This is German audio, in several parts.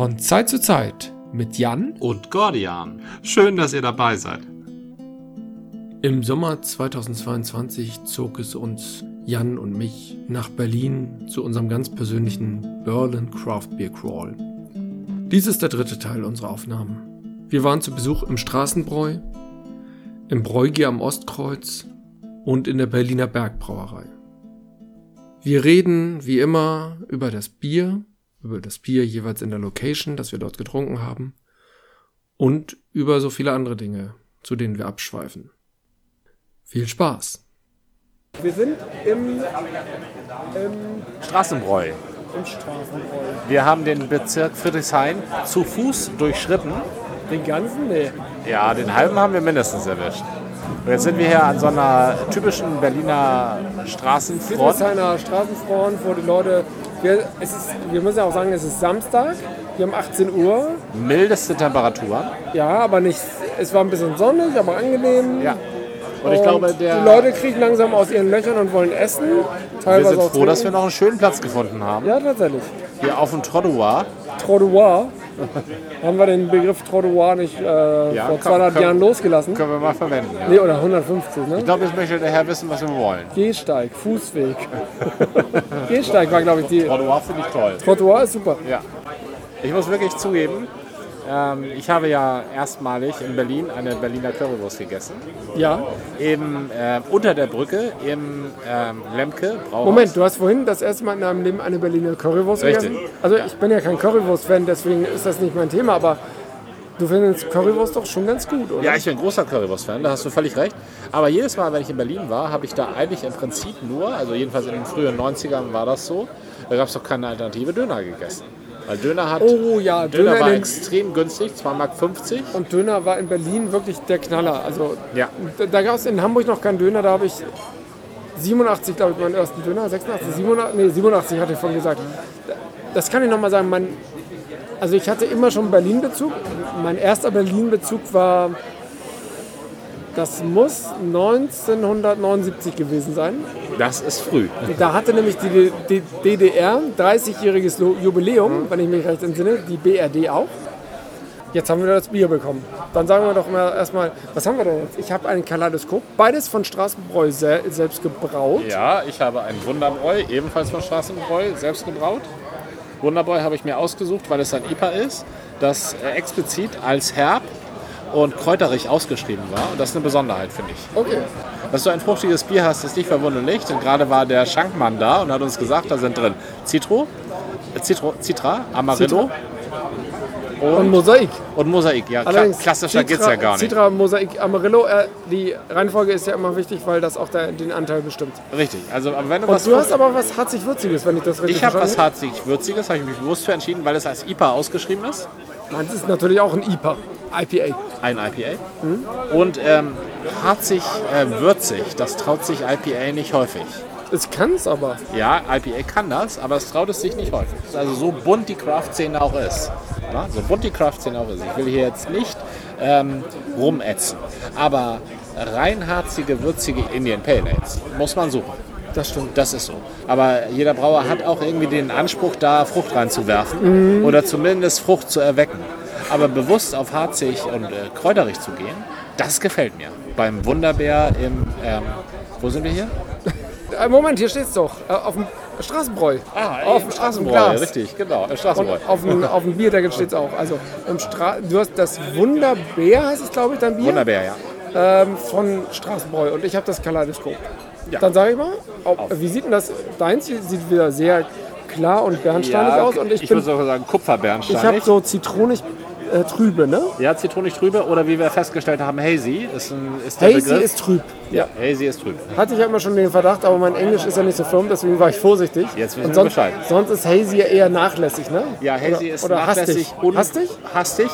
Von Zeit zu Zeit mit Jan und Gordian. Schön, dass ihr dabei seid. Im Sommer 2022 zog es uns, Jan und mich, nach Berlin zu unserem ganz persönlichen Berlin Craft Beer Crawl. Dies ist der dritte Teil unserer Aufnahmen. Wir waren zu Besuch im Straßenbräu, im Bräugier am Ostkreuz und in der Berliner Bergbrauerei. Wir reden wie immer über das Bier, über das Bier jeweils in der Location, das wir dort getrunken haben und über so viele andere Dinge, zu denen wir abschweifen. Viel Spaß! Wir sind im, im Straßenbräu. im Straßenbräu. Wir haben den Bezirk Friedrichshain zu Fuß durchschritten. Den ganzen? Nee. Ja, den halben haben wir mindestens erwischt. Und jetzt sind wir hier an so einer typischen Berliner Straßenfront. Friedrichshainer Straßenfront, wo die Leute. Wir, es ist, wir müssen ja auch sagen, es ist Samstag. Wir haben 18 Uhr. Mildeste Temperaturen. Ja, aber nicht. Es war ein bisschen sonnig, aber angenehm. Ja. Und ich glaube, der, die Leute kriegen langsam aus ihren Löchern und wollen essen. wir Teilweise sind auch froh, dass wir noch einen schönen Platz gefunden haben. Ja, tatsächlich. Hier auf dem Trottoir. Trottoir. Haben wir den Begriff Trottoir nicht äh, Ja, vor komm, 200 komm. Jahren losgelassen? Können wir mal verwenden. Ja. Nee, oder 150, ne? Ich glaube, jetzt möchte der Herr wissen, was wir wollen. Gehsteig, Fußweg. Gehsteig war, glaube ich, die. Trottoir finde ich toll. Trottoir ist super. Ja. Ich muss wirklich zugeben, ich habe ja erstmalig in Berlin eine Berliner Currywurst gegessen. Ja. Im, äh, unter der Brücke im ähm, Lemke Brauhaus. Moment, du hast vorhin das erste Mal in deinem Leben eine Berliner Currywurst Richtig. gegessen? Also ich bin ja kein Currywurst-Fan, deswegen ist das nicht mein Thema, aber du findest Currywurst doch schon ganz gut, oder? Ja, ich bin ein großer Currywurst-Fan, da hast du völlig recht. Aber jedes Mal, wenn ich in Berlin war, habe ich da eigentlich im Prinzip nur, also jedenfalls in den frühen 90ern war das so, da gab es doch keine Alternative Döner gegessen. Weil Döner hat, Oh ja, Döner, Döner war extrem günstig, 2,50 Mark. Und Döner war in Berlin wirklich der Knaller. Also Ja. da, da gab es in Hamburg noch keinen Döner, da habe ich 87, glaube ich, meinen ersten Döner, 86, 87, nee, 87 hatte ich vorhin gesagt. Das kann ich nochmal sagen, mein, also ich hatte immer schon Berlin-Bezug. Mein erster Berlin-Bezug war, das muss 1979 gewesen sein. Das ist früh. Da hatte nämlich die, DDR 30-jähriges Lo- Jubiläum, wenn ich mich recht entsinne, die BRD auch. Jetzt haben wir das Bier bekommen. Dann sagen wir doch mal erstmal, was haben wir denn jetzt? Ich habe ein Kaleidoskop, beides von Straßenbräu sel selbst gebraut. Ja, ich habe einen Wunderbräu, ebenfalls von Straßenbräu, selbst gebraut. Wunderbräu habe ich mir ausgesucht, weil es ein IPA ist, das explizit als herb und kräuterig ausgeschrieben war. Und das ist eine Besonderheit, finde ich. Okay. Dass du ein fruchtiges Bier hast, ist nicht verwunderlich, denn gerade war der Schankmann da und hat uns gesagt, da sind drin Citro, äh, Citro Citra, Amarillo Und Mosaik. und Mosaik. Ja, Allerdings klassischer geht es ja gar nicht. Citra, Mosaik, Amarillo. Äh, die Reihenfolge ist ja immer wichtig, weil das auch der, den Anteil bestimmt. Richtig. Also, aber wenn du Und was du hast aber was harzig-würziges, wenn ich das richtig ich habe was harzig-würziges, habe ich mich bewusst für entschieden, weil es als IPA ausgeschrieben ist. Meins ist natürlich auch ein IPA, IPA. Ein IPA. Und ähm, harzig, äh, würzig, das traut sich IPA nicht häufig. Es kann es aber. Ja, IPA kann das, aber es traut es sich nicht häufig. Also so bunt die Craft-Szene auch ist. Ja, so bunt die Craft-Szene auch ist. Ich will hier jetzt nicht ähm, rumätzen. Aber reinharzige, würzige Indian Pale Ales muss man suchen. Das stimmt. Das ist so. Aber jeder Brauer hat auch irgendwie den Anspruch, da Frucht reinzuwerfen oder zumindest Frucht zu erwecken. Aber bewusst auf harzig und äh, kräuterig zu gehen, das gefällt mir. Beim Wunderbär im, ähm, wo sind wir hier? Äh, Moment, hier steht's doch. Äh, auf dem Straßenbräu. auf dem Straßenglas. richtig, genau, im Und Straßenbräu. auf dem, auf dem Bierdeckel steht's auch. Also im Stra du hast das Wunderbär, heißt es glaube ich, dein Bier, Wunderbär, ja. ähm, von Straßenbräu. Und ich habe das Kaleidoskop. Ja. Dann sage ich mal, ob, wie sieht denn das? Deins sieht wieder sehr klar und bernsteinig aus. Und ich, ich würde sogar sagen ich habe so zitronig äh, trübe, ne? ja, zitronig trübe oder wie wir festgestellt haben, hazy ist, ein, ist der Hazy Begriff. ist trüb. ja, hazy ist trüb. Hatte ich ja immer schon den Verdacht, aber mein Englisch ist ja nicht so firm, deswegen war ich vorsichtig. Jetzt wissen und wir sonst, Bescheid. sonst ist Hazy ja eher nachlässig, ne? Ja, hazy oder, ist oder nachlässig hastig. und hastig? hastig,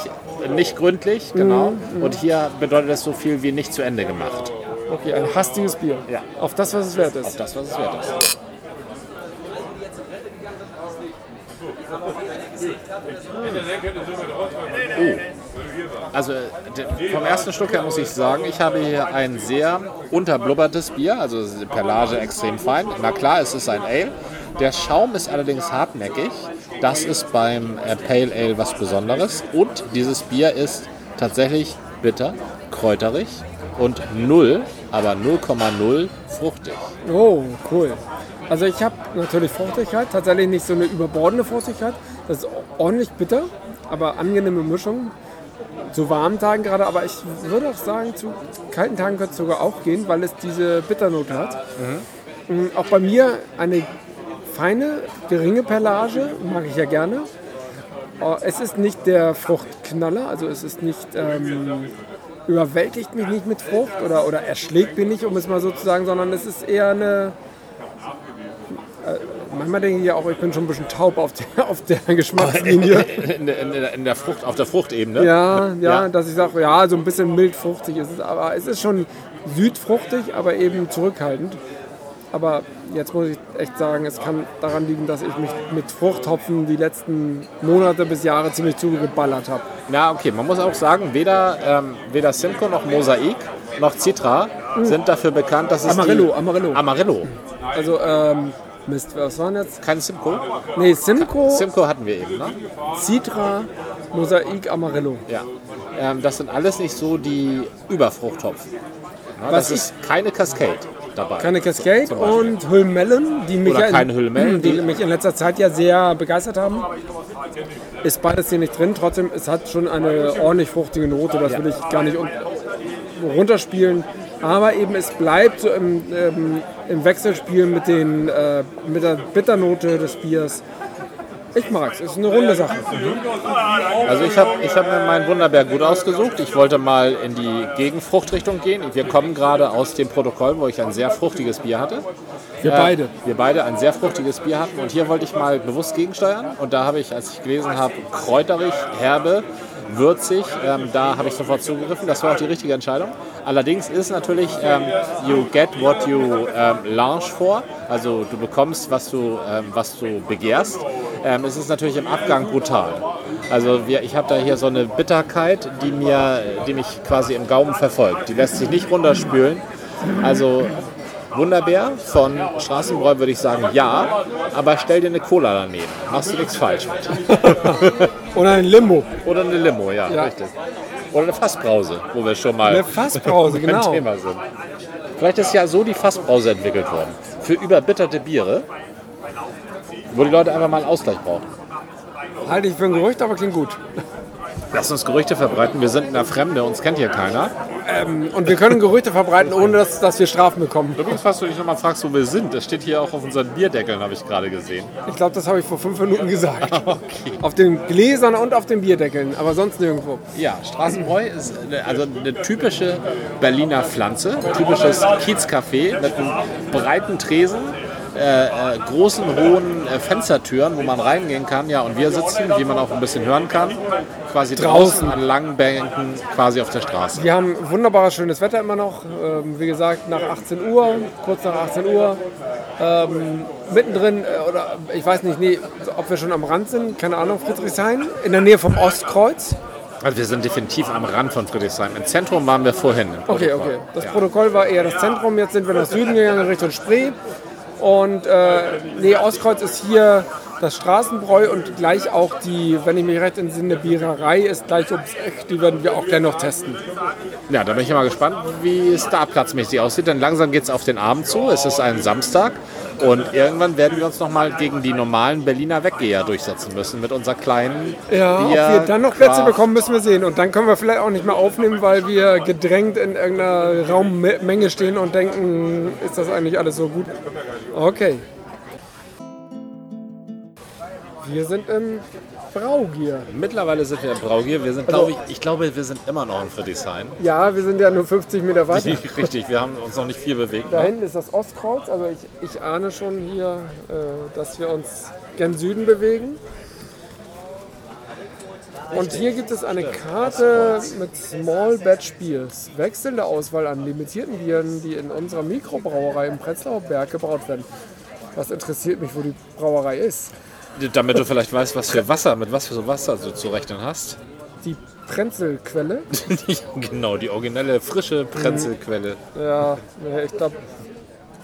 nicht gründlich, genau. Und hier bedeutet das so viel wie nicht zu Ende gemacht. Okay, ein hastiges Bier. Ja. Auf das, was es wert ist. Das, was es wert ist. Oh. Also vom ersten Schluck her muss ich sagen, ich habe hier ein sehr unterblubbertes Bier, also Perlage extrem fein. Na klar, es ist ein Ale. Der Schaum ist allerdings hartnäckig Das ist beim äh, Pale Ale was Besonderes. Und dieses Bier ist tatsächlich bitter, kräuterig und null, aber 0,0 fruchtig. Oh, cool. Also ich habe natürlich Fruchtigkeit, tatsächlich nicht so eine überbordende Fruchtigkeit. Das ist ordentlich bitter, aber angenehme Mischung. Zu warmen Tagen gerade, aber ich würde auch sagen, zu kalten Tagen könnte es sogar auch gehen, weil es diese Bitternote hat. Mhm. Auch bei mir eine feine, geringe Perlage, mag ich ja gerne. Oh, Es ist nicht der Fruchtknaller, also es ist nicht, ähm, überwältigt mich nicht mit Frucht oder, oder erschlägt mich nicht, um es mal so zu sagen, sondern es ist eher eine. Manchmal denke ich ja auch, ich bin schon ein bisschen taub auf der, auf der Geschmackslinie. In, der- in, der- in der Frucht, auf der Fruchtebene. Ja, ja, Ja. dass ich sage, ja, so ein bisschen mild fruchtig ist es, aber es ist schon südfruchtig, aber eben zurückhaltend. Aber jetzt muss ich echt sagen, es kann daran liegen, dass ich mich mit Fruchthopfen die letzten Monate bis Jahre ziemlich zugeballert habe. Na, okay, man muss auch sagen, weder, ähm, weder Simcoe noch Mosaik noch Citra sind dafür bekannt, dass es Amarillo, Amarillo. Amarillo. Also, ähm, Mist, was waren jetzt? Kein Simcoe? Nee, Simcoe, Simcoe hatten wir eben, ne? Citra, Mosaik, Amarillo. Ja. Ähm, das sind alles nicht so die Überfruchthopfen. Na, Was das ist keine Cascade dabei. Keine Cascade Beispiel. und Hüllmellen, die mich, Oder ja Hüllmellen, die mich in letzter Zeit ja sehr begeistert haben. Ist beides hier nicht drin, trotzdem, es hat schon eine ordentlich fruchtige Note, das will ich gar nicht un runterspielen. Aber eben es bleibt so im, ähm, im Wechselspiel mit, den, äh, mit der Bitternote des Biers. Ich mag's, ist eine runde Sache. Also ich habe ich hab mir meinen Wunderberg gut ausgesucht. Ich wollte mal in die Gegenfruchtrichtung gehen. Wir kommen gerade aus dem Protokoll, wo ich ein sehr fruchtiges Bier hatte. Wir Äh, beide. Wir beide ein sehr fruchtiges Bier hatten. Und hier wollte ich mal bewusst gegensteuern. Und da habe ich, als ich gelesen habe, kräuterig, herbe, würzig, ähm, da habe ich sofort zugegriffen. Das war auch die richtige Entscheidung. Allerdings ist natürlich, ähm, you get what you ähm, launch for. Also du bekommst, was du, ähm, was du begehrst. Ähm, es ist natürlich im Abgang brutal. Also wir, ich habe da hier so eine Bitterkeit, die, mir, die mich quasi im Gaumen verfolgt. Die lässt sich nicht runterspülen. Also Wunderbär von Straßenbräu würde ich sagen ja, aber stell dir eine Cola daneben. Machst du nichts falsch mit. Und ein Limbo. Oder eine Limo, ja, Ja. richtig. Oder eine Fassbrause, wo wir schon mal Eine Fassbrause, genau. Thema sind. Vielleicht ist ja so die Fassbrause entwickelt worden. Für überbitterte Biere, wo die Leute einfach mal einen Ausgleich brauchen. Halte ich für ein Gerücht, aber klingt gut. Lass uns Gerüchte verbreiten. Wir sind in der Fremde, uns kennt hier keiner. Und wir können Gerüchte verbreiten, ohne dass, dass wir Strafen bekommen. Übrigens, falls du dich nochmal fragst, wo wir sind, das steht hier auch auf unseren Bierdeckeln, habe ich gerade gesehen. Ich glaube, das habe ich vor fünf Minuten gesagt. Auf den Gläsern und auf den Bierdeckeln, aber sonst nirgendwo. Ja, Straßenbräu ist eine, also eine typische Berliner Pflanze, typisches Kiezcafé mit einem breiten Tresen, äh, großen, hohen äh, Fenstertüren, wo man reingehen kann. Ja, und wir sitzen, wie man auch ein bisschen hören kann, quasi draußen, Draußen. an langen Bänken, quasi auf der Straße. Wir haben wunderbares, schönes Wetter immer noch. Ähm, wie gesagt, nach 18 Uhr, kurz nach 18 Uhr. Ähm, mittendrin, äh, oder ich weiß nicht, nee, ob wir schon am Rand sind, keine Ahnung, Friedrichshain, in der Nähe vom Ostkreuz. Also wir sind definitiv am Rand von Friedrichshain. Im Zentrum waren wir vorhin. Okay, okay. Das ja. Protokoll war eher das Zentrum, jetzt sind wir nach Süden gegangen, Richtung Spree. Und äh, nee, Ostkreuz ist hier das Straßenbräu und gleich auch die, wenn ich mich recht entsinne, Biererei ist gleich ums Eck. Die werden wir auch gleich noch testen. Ja, da bin ich mal gespannt, wie es da platzmäßig aussieht. Denn langsam geht es auf den Abend zu. Es ist ein Samstag. Und irgendwann werden wir uns nochmal gegen die normalen Berliner Weggeher durchsetzen müssen mit unserer kleinen Ja, ob Bier- wir dann noch Plätze bekommen, müssen wir sehen. Und dann können wir vielleicht auch nicht mehr aufnehmen, weil wir gedrängt in irgendeiner Raummenge stehen und denken, ist das eigentlich alles so gut? Okay. Wir sind im Braugier. Mittlerweile sind wir im Braugier. Wir sind, glaube ich, ich glaube, wir sind immer noch in Friedrichshain. Ja, wir sind ja nur 50 Meter weiter. Richtig, wir haben uns noch nicht viel bewegt. Da Ne? hinten ist das Ostkreuz, also ich, ich ahne schon hier, äh, dass wir uns gen Süden bewegen. Und hier gibt es eine Karte mit Small Batch Beers. Wechselnde Auswahl an limitierten Bieren, die in unserer Mikrobrauerei im Prenzlauer Berg gebraut werden. Was interessiert mich, wo die Brauerei ist? Damit du vielleicht weißt, was für Wasser, mit was für so Wasser du zu rechnen hast. Die Prenzelquelle. genau, die originelle, frische Prenzelquelle. Ja, ich glaube,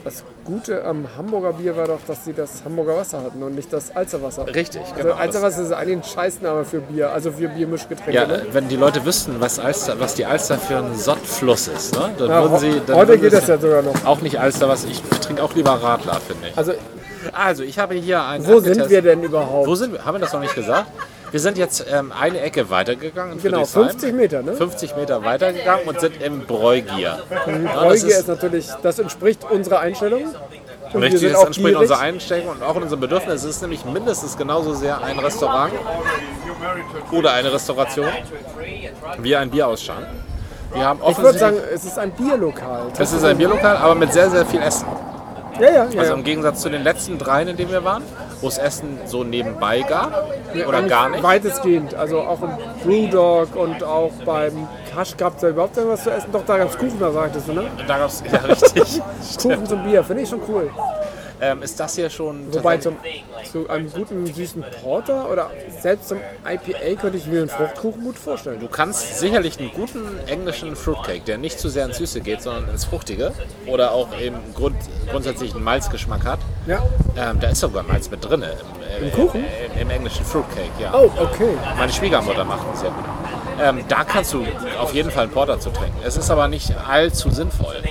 das Gute am Hamburger Bier war doch, dass sie das Hamburger Wasser hatten und nicht das Alzerwasser. Richtig, Also genau. Alzerwasser ist eigentlich ein Scheißname für Bier, also für Biermischgetränke. Ja, ne? wenn die Leute wüssten, was, Alster, was die Alster für ein Sottfluss ist, ne? dann Ja, würden sie. Dann heute würden geht das ja sogar noch. Auch nicht Alster, was ich trinke auch lieber Radler, finde ich. Also Also, ich habe hier ein. wo sind wir denn überhaupt? Wo sind wir? Haben wir das noch nicht gesagt? Wir sind jetzt ähm, eine Ecke weitergegangen. genau, Friedrichshain. 50 Meter, ne? 50 Meter weitergegangen und sind im Bräugier. Ja, das Bräugier ist, ist, natürlich, das entspricht unserer Einstellung. Und richtig, das auch entspricht unserer Einstellung und auch unserem Bedürfnis. Es ist nämlich mindestens genauso sehr ein Restaurant oder eine Restauration wie ein Bierausschank. Wir haben Ich würde sagen, es ist ein Bierlokal. es ist ein Bierlokal, aber mit sehr, sehr viel Essen. Ja, ja, ja. Also im Gegensatz zu den letzten dreien, in denen wir waren, wo es Essen so nebenbei gab oder Eigentlich gar nicht. Weitestgehend. Also auch im Brewdog und auch beim Kasch gab es ja überhaupt irgendwas zu essen. Doch, da gab es Kuchen, da sagtest du, ne? Da gab es, ja richtig. Kuchen zum Bier, finde ich schon cool. Ähm, ist das hier schon. Wobei zum, zu einem guten süßen Porter oder selbst zum IPA könnte ich mir einen Fruchtkuchen gut vorstellen. Du kannst sicherlich einen guten englischen Fruitcake, der nicht zu sehr ins Süße geht, sondern ins Fruchtige oder auch eben Grund, grundsätzlich einen Malzgeschmack hat. Ja. Ähm, da ist sogar Malz mit drin im, äh, Im Kuchen? Im, im englischen Fruitcake, ja. Oh, okay. Meine Schwiegermutter macht einen sehr gut. Ähm, da kannst du auf jeden Fall einen Porter zu trinken. Es ist aber nicht allzu sinnvoll.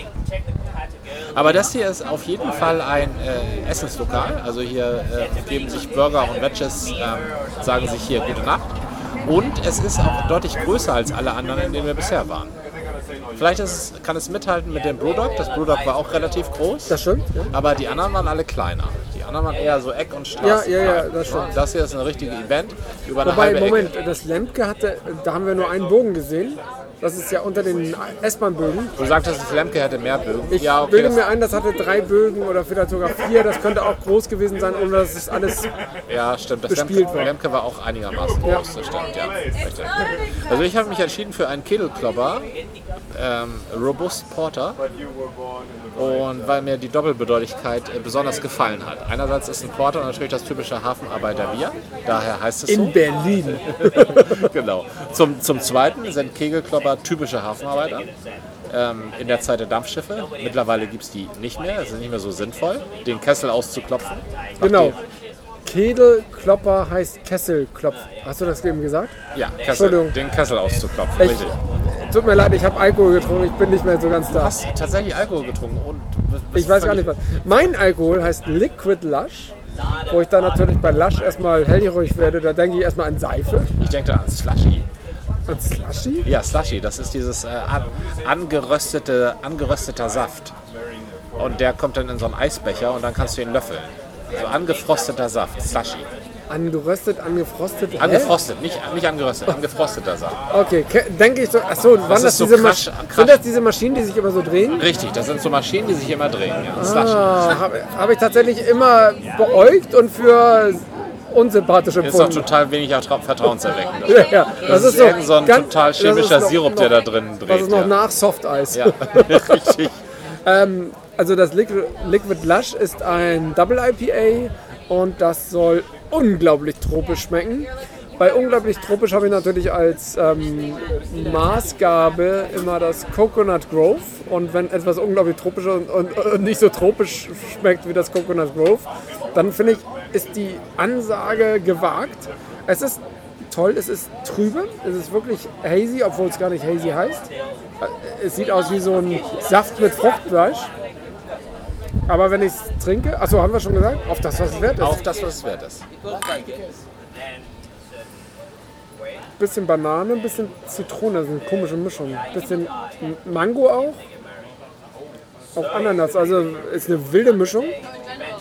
Aber das hier ist auf jeden Fall ein äh, Essenslokal. Also hier äh, geben sich Burger und Wedges, ähm, sagen sich hier gute Nacht. Und es ist auch deutlich größer als alle anderen, in denen wir bisher waren. Vielleicht es, kann es mithalten mit dem Brewdog. Das Brewdog war auch relativ groß. Das stimmt. Ja. Aber die anderen waren alle kleiner. Die anderen waren eher so Eck- und Straße. Ja, ja, ja, das stimmt. Das hier ist ein richtiges Event über eine Wobei, halbe Moment, Ecke. das Lemke hatte, da haben wir nur einen Bogen gesehen. Das ist ja unter den S-Bahn-Bögen. Du sagtest, das Lemke hätte mehr Bögen. Ich ja, okay, bilde mir ein, das hatte drei Bögen oder vielleicht sogar vier. Das könnte auch groß gewesen sein, ohne dass es alles. ja, stimmt. Das bespielt Lemke, war. Lemke war auch einigermaßen Ja. groß, das stimmt, ja. Also ich habe mich entschieden für einen Kegelklopper, ähm, Robust Porter. Und weil mir die Doppelbedeutigkeit äh, besonders gefallen hat. Einerseits ist ein Porter natürlich das typische Hafenarbeiterbier, daher heißt es so. In Berlin. genau. Zum, zum Zweiten sind Kegelklopper typische Hafenarbeiter. Ähm, in der Zeit der Dampfschiffe. Mittlerweile gibt es die nicht mehr. Es ist nicht mehr so sinnvoll, den Kessel auszuklopfen. Genau. Kegelklopper heißt Kesselklopf. Hast du das eben gesagt? Ja, Kessel, Entschuldigung. den Kessel auszuklopfen. Ich, Richtig. Tut mir leid, ich habe Alkohol getrunken. Ich bin nicht mehr so ganz da. Hast du tatsächlich Alkohol getrunken? Und Ich weiß gar nicht was. Mein Alkohol heißt Liquid Lush. Wo ich dann natürlich bei Lush erstmal hellhörig werde, da denke ich erstmal an Seife. Ich denke da an Slushy. An Slushy? Ja, Slushy, das ist dieses äh, an, angeröstete, angerösteter Saft. Und der kommt dann in so einen Eisbecher und dann kannst du ihn löffeln. Also angefrosteter Saft, Slushy. Angeröstet, angefrostet. Hä? Angefrostet, nicht, nicht angeröstet, angefrosteter Saft. Okay, ke- denke ich so. Achso, waren das, ist so diese krasch- krasch. sind das diese Maschinen, die sich immer so drehen? Richtig, das sind so Maschinen, die sich immer drehen. Ja. Ah, Habe hab ich tatsächlich immer beäugt und für unsympathisch Ist doch empfunden. total wenig vertrau- vertrauenserweckend. Ja, ja. Das, ist irgend so ein ganz- total das ist chemischer noch- Sirup, noch, der da drin dreht. Das ist noch ja. nach Softeis. Ja, richtig. Also das Liquid, Liquid Lush ist ein Double IPA und das soll unglaublich tropisch schmecken. Bei unglaublich tropisch habe ich natürlich als ähm, Maßgabe immer das Coconut Grove. Und wenn etwas unglaublich tropisch und, und, und nicht so tropisch schmeckt wie das Coconut Grove, dann finde ich, ist die Ansage gewagt. Es ist toll, es ist trübe, es ist wirklich hazy, obwohl es gar nicht hazy heißt. Es sieht aus wie so ein Saft mit Fruchtfleisch. Aber wenn ich es trinke, achso, haben wir schon gesagt, auf das, was es wert ist. Auf das, was es wert ist. bisschen Banane, ein bisschen Zitrone, das ist eine komische Mischung. bisschen Mango auch. Auch Ananas, also ist eine wilde Mischung.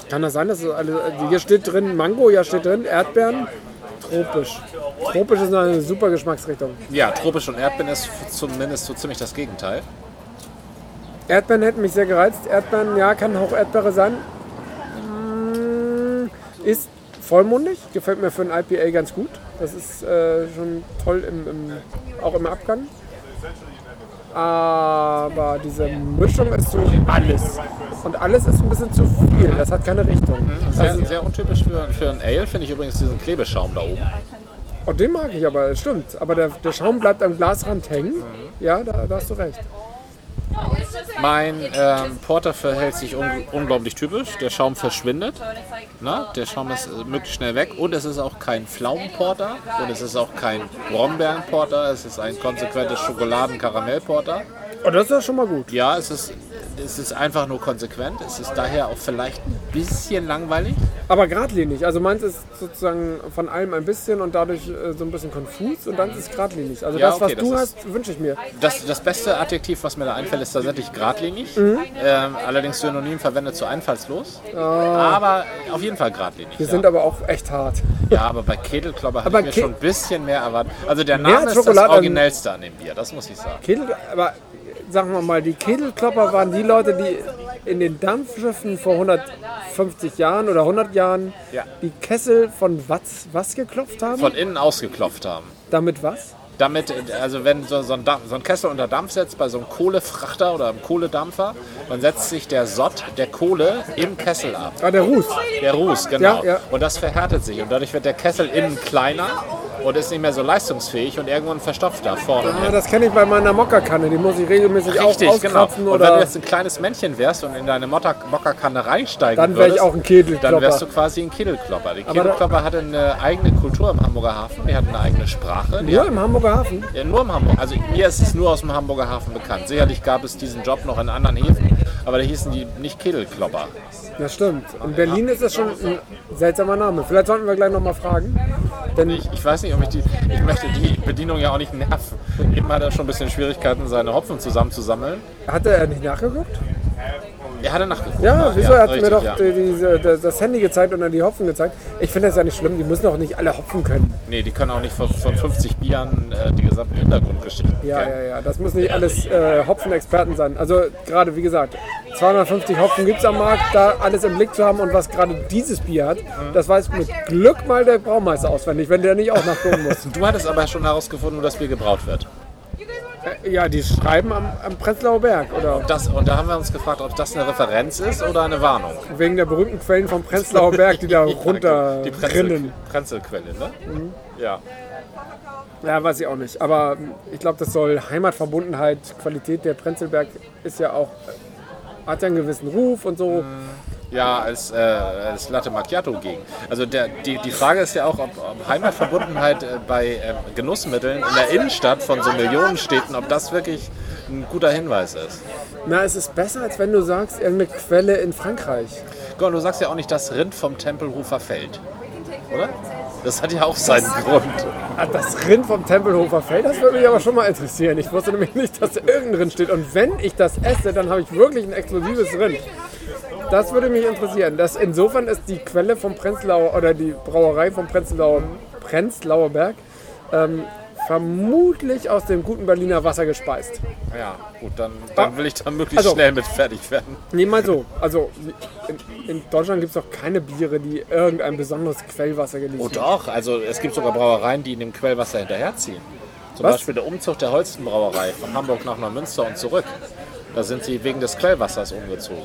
Kann das sein, dass es alle, hier steht drin Mango, ja steht drin, Erdbeeren, tropisch. Tropisch ist eine super Geschmacksrichtung. Ja, tropisch und Erdbeeren ist zumindest so ziemlich das Gegenteil. Erdbeeren hätten mich sehr gereizt. Erdbeeren, ja, kann auch Erdbeere sein. Mm, Ist vollmundig, gefällt mir für ein IPA ganz gut. Das ist äh, schon toll im, im, auch im Abgang. Aber diese Mischung ist so alles. Und alles ist ein bisschen zu viel. Das hat keine Richtung. Sehr, sehr untypisch für, für ein Ale finde ich übrigens diesen Klebeschaum da oben. Und den mag ich aber, stimmt. Aber der, der Schaum bleibt am Glasrand hängen. Ja, da, da hast du recht. Mein ähm, Porter verhält sich un unglaublich typisch. Der Schaum verschwindet. Na, der Schaum ist äh, möglichst schnell weg. Und es ist auch kein Pflaumenporter. Und es ist auch kein Brombeerenporter. Es ist ein konsequentes Schokoladen-Karamellporter. Oh, das ist ja schon mal gut. Ja, es ist, es ist einfach nur konsequent. Es ist daher auch vielleicht ein bisschen langweilig. Aber geradlinig. Also meins ist sozusagen von allem ein bisschen und dadurch äh, so ein bisschen konfus und dann ist es geradlinig. Also Ja, das, was okay, du das hast, wünsche ich mir. Das, das beste Adjektiv, was mir da einfällt, ist tatsächlich geradlinig. Mhm. Ähm, allerdings synonym verwendet zu einfallslos. Aber auf jeden Fall geradlinig. Wir ja. sind aber auch echt hart. Ja, aber bei Kedelklopper habe ich Ke- mir schon ein bisschen mehr erwartet. Also der Name ist das Originellste an dem Bier, das muss ich sagen. Kedel, aber sagen wir mal, die Kedelklopper waren die Leute, die in den Dampfschiffen vor 150 Jahren oder 100 Jahren Ja. die Kessel von was, was geklopft haben? Von innen ausgeklopft haben. Damit was? Damit, also wenn so, so, ein Dampf, so ein Kessel unter Dampf setzt bei so einem Kohlefrachter oder einem Kohledampfer, dann setzt sich der Sott der Kohle im Kessel ab. Ah, der Ruß. Der Ruß, genau. Ja, ja. Und das verhärtet sich und dadurch wird der Kessel innen kleiner und ist nicht mehr so leistungsfähig und irgendwann verstopft da vorne. Ah, das kenne ich bei meiner Mokkakanne. Die muss ich regelmäßig Richtig, auch genau. Und wenn du oder jetzt ein kleines Männchen wärst und in deine Mokkakanne reinsteigen dann wäre ich würdest, auch ein Kedelklopper. dann wärst du quasi ein Kedelklopper. Die Kedelklopper hatte eine eigene Kultur im Hamburger Hafen, die hatten eine eigene Sprache. Ja, im Hamburger Hafen. ja, nur im Hamburg. Also mir ist es nur aus dem Hamburger Hafen bekannt. Sicherlich gab es diesen Job noch in anderen Häfen, aber da hießen die nicht Kedelklopper. Das stimmt. In Berlin ist das schon ein seltsamer Name. Vielleicht sollten wir gleich nochmal fragen. Denn Ich, ich weiß nicht, ob ich die. Ich möchte die Bedienung ja auch nicht nerven. Eben hat er schon ein bisschen Schwierigkeiten, seine Hopfen zusammenzusammeln. hatte er nicht nachgeguckt? Er hatte nachgeguckt. Ja, wieso? er hat richtig, mir doch ja. die, diese, das, das Handy gezeigt und dann die Hopfen gezeigt. Ich finde das ja nicht schlimm. Die müssen auch nicht alle Hopfen können. Nee, die können auch nicht von, von 50 Bieren äh, die gesamten Hintergrundgeschichten Ja, ja, ja. Das müssen nicht alles äh, Hopfenexperten sein. Also gerade wie gesagt, 250 Hopfen gibt es am Markt, da alles im Blick zu haben und was gerade dieses Bier hat, das weiß mit Glück mal der Braumeister auswendig, wenn der nicht auch nachgucken muss. Du hattest aber schon herausgefunden, wo das Bier gebraut wird. Äh, ja, die schreiben am, am Prenzlauer Berg oder Das, und da haben wir uns gefragt, ob das eine Referenz ist oder eine Warnung. wegen der berühmten Quellen vom Prenzlauer Berg, die da runter Die Prenzel. Prenzelquelle, ne? Ja. Ja, weiß ich auch nicht. Aber ähm, ich glaube, das soll Heimatverbundenheit, Qualität. Der Prenzlberg ist ja auch, äh, hat ja einen gewissen Ruf und so. Ja, als, äh, als Latte Macchiato gegen. Also der, die, die Frage ist ja auch, ob, ob Heimatverbundenheit äh, bei ähm, Genussmitteln in der Innenstadt von so Millionenstädten, ob das wirklich ein guter Hinweis ist. Na, es ist besser, als wenn du sagst, irgendeine Quelle in Frankreich. Gott, du sagst ja auch nicht, das Rind vom Tempelhofer Feld. Oder? Das hat ja auch seinen Grund. Ah, Das Rind vom Tempelhofer Feld, das würde mich aber schon mal interessieren. Ich wusste nämlich nicht, dass da irgendein Rind steht. Und wenn ich das esse, dann habe ich wirklich ein exklusives Rind. Das würde mich interessieren. Das, insofern ist die Quelle vom Prenzlauer oder die Brauerei vom Prenzlauer, Prenzlauer Berg ähm, vermutlich aus dem guten Berliner Wasser gespeist. Ja, gut, dann, dann will ich da möglichst Also- schnell mit fertig werden. Nee, mal so. Also in, in Deutschland gibt es doch keine Biere, die irgendein besonderes Quellwasser genießen. Oh doch, also es gibt sogar Brauereien, die in dem Quellwasser hinterherziehen. Zum Was? Beispiel der Umzug der Holstenbrauerei von Hamburg nach Neumünster und zurück. Da sind sie wegen des Quellwassers umgezogen.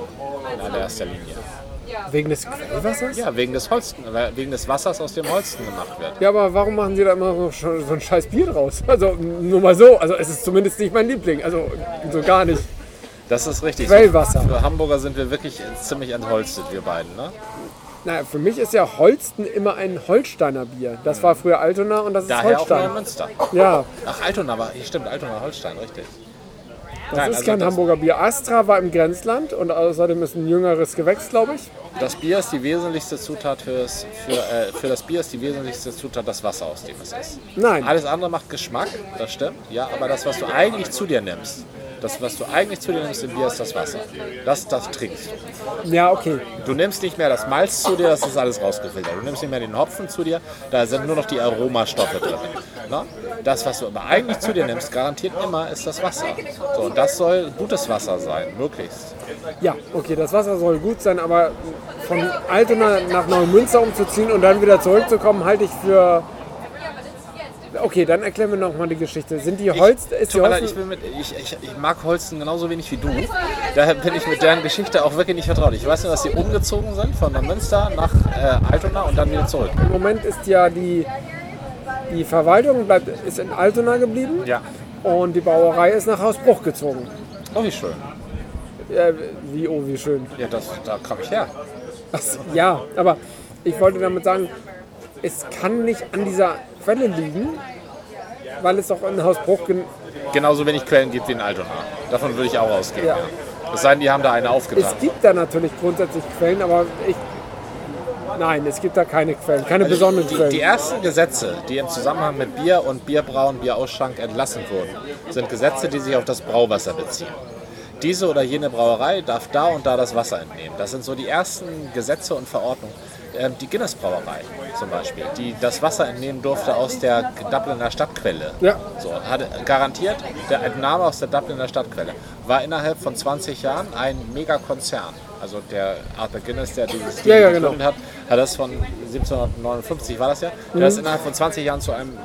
In allererster Linie. Wegen des Quellwassers? Ja, wegen des Holsten, wegen des Wassers, aus dem Holsten gemacht wird. Ja, aber warum machen Sie da immer so, so ein scheiß Bier draus? Also nur mal so. Also es ist zumindest nicht mein Liebling. Also so gar nicht. Das ist richtig. Quellwasser. Für Hamburger sind wir wirklich ziemlich entholstet, wir beiden. Ne? Na, für mich ist ja Holsten immer ein Holsteiner Bier. Das war früher Altona und das ist Daher auch Holstein. Neumünster. Ja, Ach, Altona, aber hier stimmt, Altona, Holstein, richtig. Das Nein, ist also kein das- Hamburger Bier. Astra war im Grenzland und außerdem ist ein jüngeres Gewächs, glaube ich. Das Bier ist die wesentlichste Zutat fürs, für, äh, für das Bier ist die wesentlichste Zutat das Wasser, aus dem es ist. Nein. Alles andere macht Geschmack, das stimmt, ja, aber das, was du eigentlich zu dir nimmst, das, was du eigentlich zu dir nimmst im Bier, ist das Wasser. Das, das trinkst du. Ja, okay. Du nimmst nicht mehr das Malz zu dir, das ist alles rausgefiltert. Du nimmst nicht mehr den Hopfen zu dir, da sind nur noch die Aromastoffe drin. Na? Das, was du aber eigentlich zu dir nimmst, garantiert immer, ist das Wasser. So, und das soll gutes Wasser sein, möglichst. Ja, okay, das Wasser soll gut sein, aber von Altona nach Neumünster umzuziehen und dann wieder zurückzukommen, halte ich für. Okay, dann erklären wir nochmal die Geschichte. Sind die Holz. Ist die ich, mit, ich, ich, ich mag Holsten genauso wenig wie du. Daher bin ich mit deren Geschichte auch wirklich nicht vertraut. Ich weiß nur, dass sie umgezogen sind von Münster nach äh, Altona und dann wieder zurück. Im Moment ist ja die, die Verwaltung bleibt, ist in Altona geblieben Ja. und die Brauerei ist nach Hausbruch gezogen. Oh, wie schön. Äh, wie, oh, wie schön. Ja, das, da kam ich her. Ach, ja, aber ich wollte damit sagen, es kann nicht an dieser Quelle liegen, weil es doch in Hausbruch gen Genauso wenig Quellen gibt wie in Altona. Davon würde ich auch ausgehen. Ja. Ja. Es sei denn, die haben da eine aufgetan. Es gibt da natürlich grundsätzlich Quellen, aber ich. Nein, es gibt da keine Quellen, keine besonderen Die, Quellen. die ersten Gesetze, die im Zusammenhang mit Bier und Bierbrauen, Bierausschank entlassen wurden, sind Gesetze, die sich auf das Brauwasser beziehen. Diese oder jene Brauerei darf da und da das Wasser entnehmen. Das sind so die ersten Gesetze und Verordnungen. Ähm, Die Guinness Brauerei zum Beispiel, die das Wasser entnehmen durfte aus der Dubliner Stadtquelle. Ja. So, hatte garantiert der Entnahme aus der Dubliner Stadtquelle. War innerhalb von 20 Jahren ein Megakonzern. Also der Arthur Guinness, der dieses Ding Ja, ja, genau. hat, hat das von 1759 war das ja, der Mhm. das innerhalb von 20 Jahren zu einem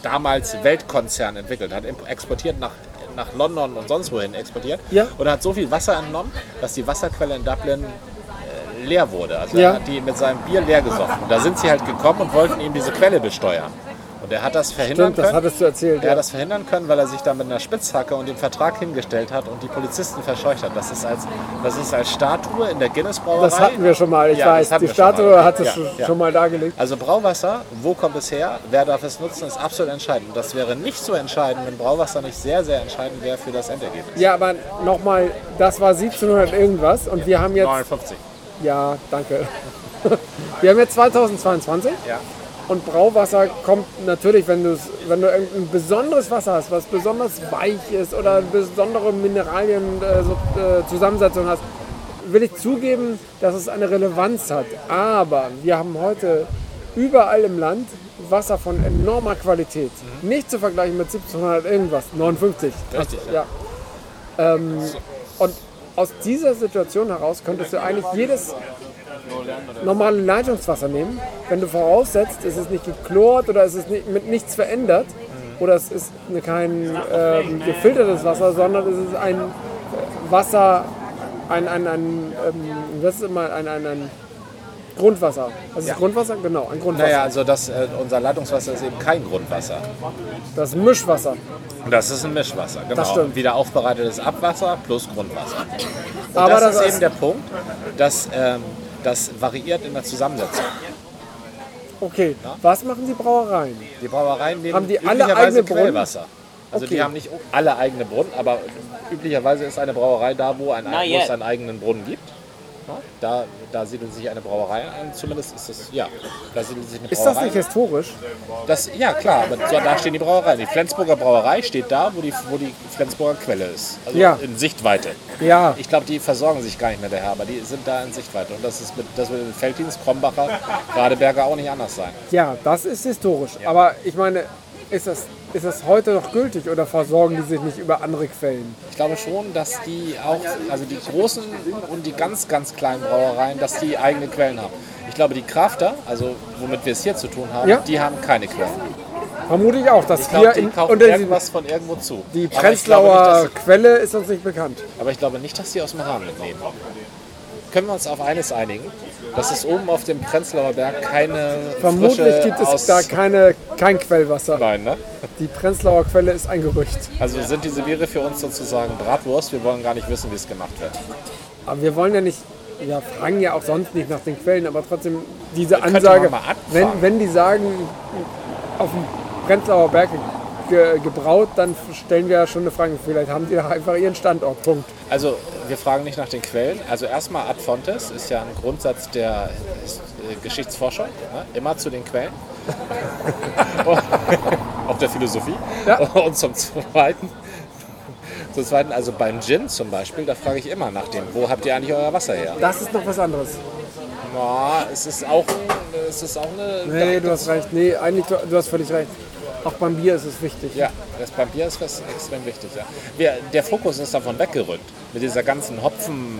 damals Weltkonzern entwickelt, hat exportiert nach, nach London und sonst wohin exportiert Ja. und hat so viel Wasser entnommen, dass die Wasserquelle in Dublin äh, leer wurde. Also Ja. er hat die mit seinem Bier leer gesoffen. Da sind sie halt gekommen und wollten ihm diese Quelle besteuern. Und er hat das verhindern Stimmt, das können. hattest du erzählt. Er Ja. hat das verhindern können, weil er sich da mit einer Spitzhacke und dem Vertrag hingestellt hat und die Polizisten verscheucht hat. Das ist als, das ist als Statue in der Guinness Brauerei. Das hatten wir schon mal, ich Ja, das weiß. Die Statue mal. hat es Ja, schon, ja. schon mal dargelegt. Also Brauwasser, wo kommt es her? Wer darf es nutzen, ist absolut entscheidend. Das wäre nicht so entscheidend, wenn Brauwasser nicht sehr, sehr entscheidend wäre für das Endergebnis. Ja, aber nochmal, das war 1700 irgendwas und wir haben jetzt. 59. Ja, danke. Wir haben jetzt 2022 Ja. Und Brauwasser kommt natürlich, wenn, wenn du irgendein besonderes Wasser hast, was besonders weich ist oder besondere Mineralien äh, so, äh, hast, will ich zugeben, dass es eine Relevanz hat. Aber wir haben heute überall im Land Wasser von enormer Qualität. Nicht zu vergleichen mit 1700 irgendwas, 59. Richtig, ja. Ähm, und aus dieser Situation heraus könntest du eigentlich jedes normale Leitungswasser nehmen, wenn du voraussetzt, es ist nicht geklort oder es ist nicht, mit nichts verändert oder es ist kein ähm, gefiltertes Wasser, sondern es ist ein äh, Wasser, ein, ein, ein, ähm, das ist immer ein, ein, ein Grundwasser. Das ist Ja. Grundwasser? Genau, ein Grundwasser. Naja, also das, äh, unser Leitungswasser ist eben kein Grundwasser. Das Mischwasser. Das ist ein Mischwasser, genau. Das stimmt. Wieder aufbereitetes Abwasser plus Grundwasser. Und Aber das, das ist ist- eben der Punkt, dass ähm, das variiert in der Zusammensetzung. Okay, was machen die Brauereien? Die Brauereien nehmen Haben die alle üblicherweise eigene Brunnen? Quellwasser. Also Okay. die haben nicht alle eigene Brunnen, aber üblicherweise ist eine Brauerei da, wo, ein, wo es einen eigenen Brunnen gibt. Ja, Da, da siedelt sich eine Brauerei an, zumindest ist das, ja, da siedelt sich eine Ist Brauerei das nicht historisch? Das, ja, klar, aber so, da stehen die Brauereien. Die Flensburger Brauerei steht da, wo die, wo die Flensburger Quelle ist. Also Ja. in Sichtweite. Ja, Ich glaube, die versorgen sich gar nicht mehr daher, aber die sind da in Sichtweite. Und das ist mit, das wird in Felddienst, Krombacher, Radeberger auch nicht anders sein. ja, das ist historisch. Aber ich meine, ist das, ist das heute noch gültig oder versorgen die sich nicht über andere Quellen? Ich glaube schon, dass die auch, also die großen und die ganz, ganz kleinen Brauereien, dass die eigene Quellen haben. Ich glaube, die Krafter, also womit wir es hier zu tun haben, Ja. die haben keine Quellen. Vermute ich auch, dass Ich hier glaube, die in, kaufen irgendwas von irgendwo zu. die Prenzlauer nicht, dass- Quelle ist uns nicht bekannt. Aber ich glaube nicht, dass die aus dem Hahn mitnehmen. Können wir uns auf eines einigen? Dass es oben auf dem Prenzlauer Berg keine Vermutlich gibt es aus da keine, kein Quellwasser. Nein, ne? Die Prenzlauer Quelle ist ein Gerücht. Also sind diese Biere für uns sozusagen Bratwurst. Wir wollen gar nicht wissen, wie es gemacht wird. Aber wir wollen ja nicht, wir fragen ja auch sonst nicht nach den Quellen, aber trotzdem diese könnte Ansage, wenn, wenn die sagen, auf dem Prenzlauer Berg ge, gebraut, dann stellen wir ja schon eine Frage. Vielleicht haben die da einfach ihren Standort. Punkt. Also wir fragen nicht nach den Quellen. Also erstmal Ad Fontes ist ja ein Grundsatz der äh, Geschichtsforschung. Ne? Immer zu den Quellen. Auf der Philosophie. Ja. Und zum Zweiten, zum Zweiten, also beim Gin zum Beispiel, da frage ich immer nach dem, wo habt ihr eigentlich euer Wasser her? Das ist noch was anderes. Ja, es ist auch, es ist auch eine. Nee, du hast recht. Nee, eigentlich, du hast völlig recht. Auch beim Bier ist es wichtig. Ja, das beim Bier ist was extrem wichtig. Ja. Wir, der Fokus ist davon weggerückt. Mit dieser ganzen Hopfen.